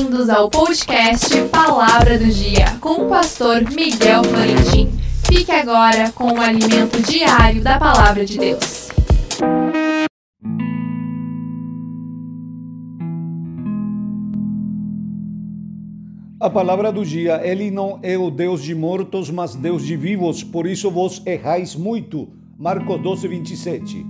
Bem-vindos ao podcast Palavra do Dia com o pastor Miguel Florentin. Fique agora com o alimento diário da Palavra de Deus. A palavra do dia, ele não é o Deus de mortos, mas Deus de vivos, por isso vos errais muito. Marcos 12, 27.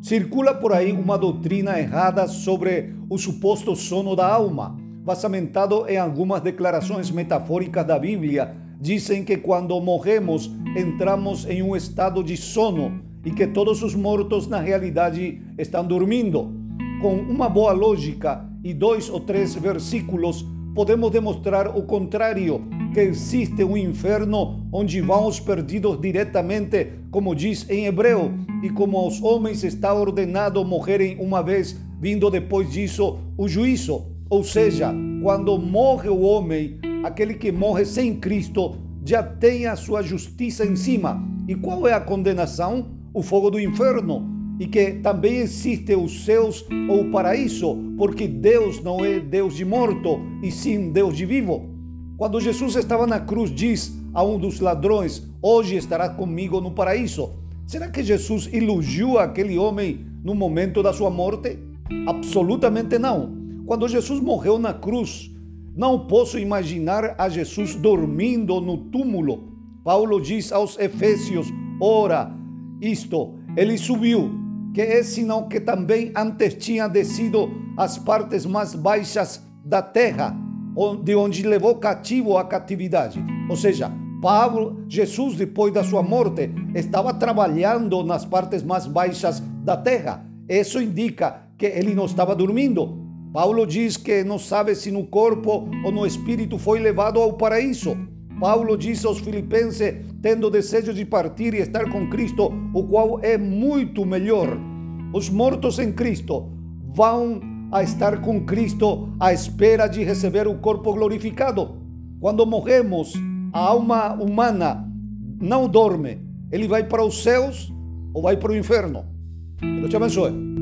Circula por aí uma doutrina errada sobre o suposto sono da alma, basamentado em algumas declarações metafóricas da Bíblia. Dizem que quando morremos entramos em um estado de sono e que todos os mortos na realidade estão dormindo. Com uma boa lógica e dois ou três versículos, podemos demonstrar o contrário, que existe um inferno onde vão os perdidos diretamente, como diz em Hebreu, e como aos homens está ordenado morrerem uma vez, vindo depois disso o juízo. Ou seja, quando morre o homem, aquele que morre sem Cristo já tem a sua justiça em cima. E qual é a condenação? O fogo do inferno. E que também existe os céus ou o paraíso, porque Deus não é Deus de morto, e sim Deus de vivo. Quando Jesus estava na cruz, diz a um dos ladrões: Hoje estará comigo no paraíso. Será que Jesus elogiou aquele homem no momento da sua morte? Absolutamente não. Quando Jesus morreu na cruz, não posso imaginar a Jesus dormindo no túmulo. Paulo diz aos Efésios: ora, isto, ele subiu, que é sinal que também antes tinha descido às partes mais baixas da terra, de onde levou cativo a catividade. Ou seja, Pablo, Jesus, depois da sua morte, estava trabalhando nas partes mais baixas da terra. Isso indica que ele não estava dormindo. Paulo diz que não sabe se no corpo ou no espírito foi levado ao paraíso. Paulo diz aos filipenses, tendo desejo de partir e estar com Cristo, o qual é muito melhor. Os mortos em Cristo vão a estar com Cristo à espera de receber o corpo glorificado. Quando morremos, a alma humana não dorme. Ele vai para os céus ou vai para o inferno. Deus te abençoe.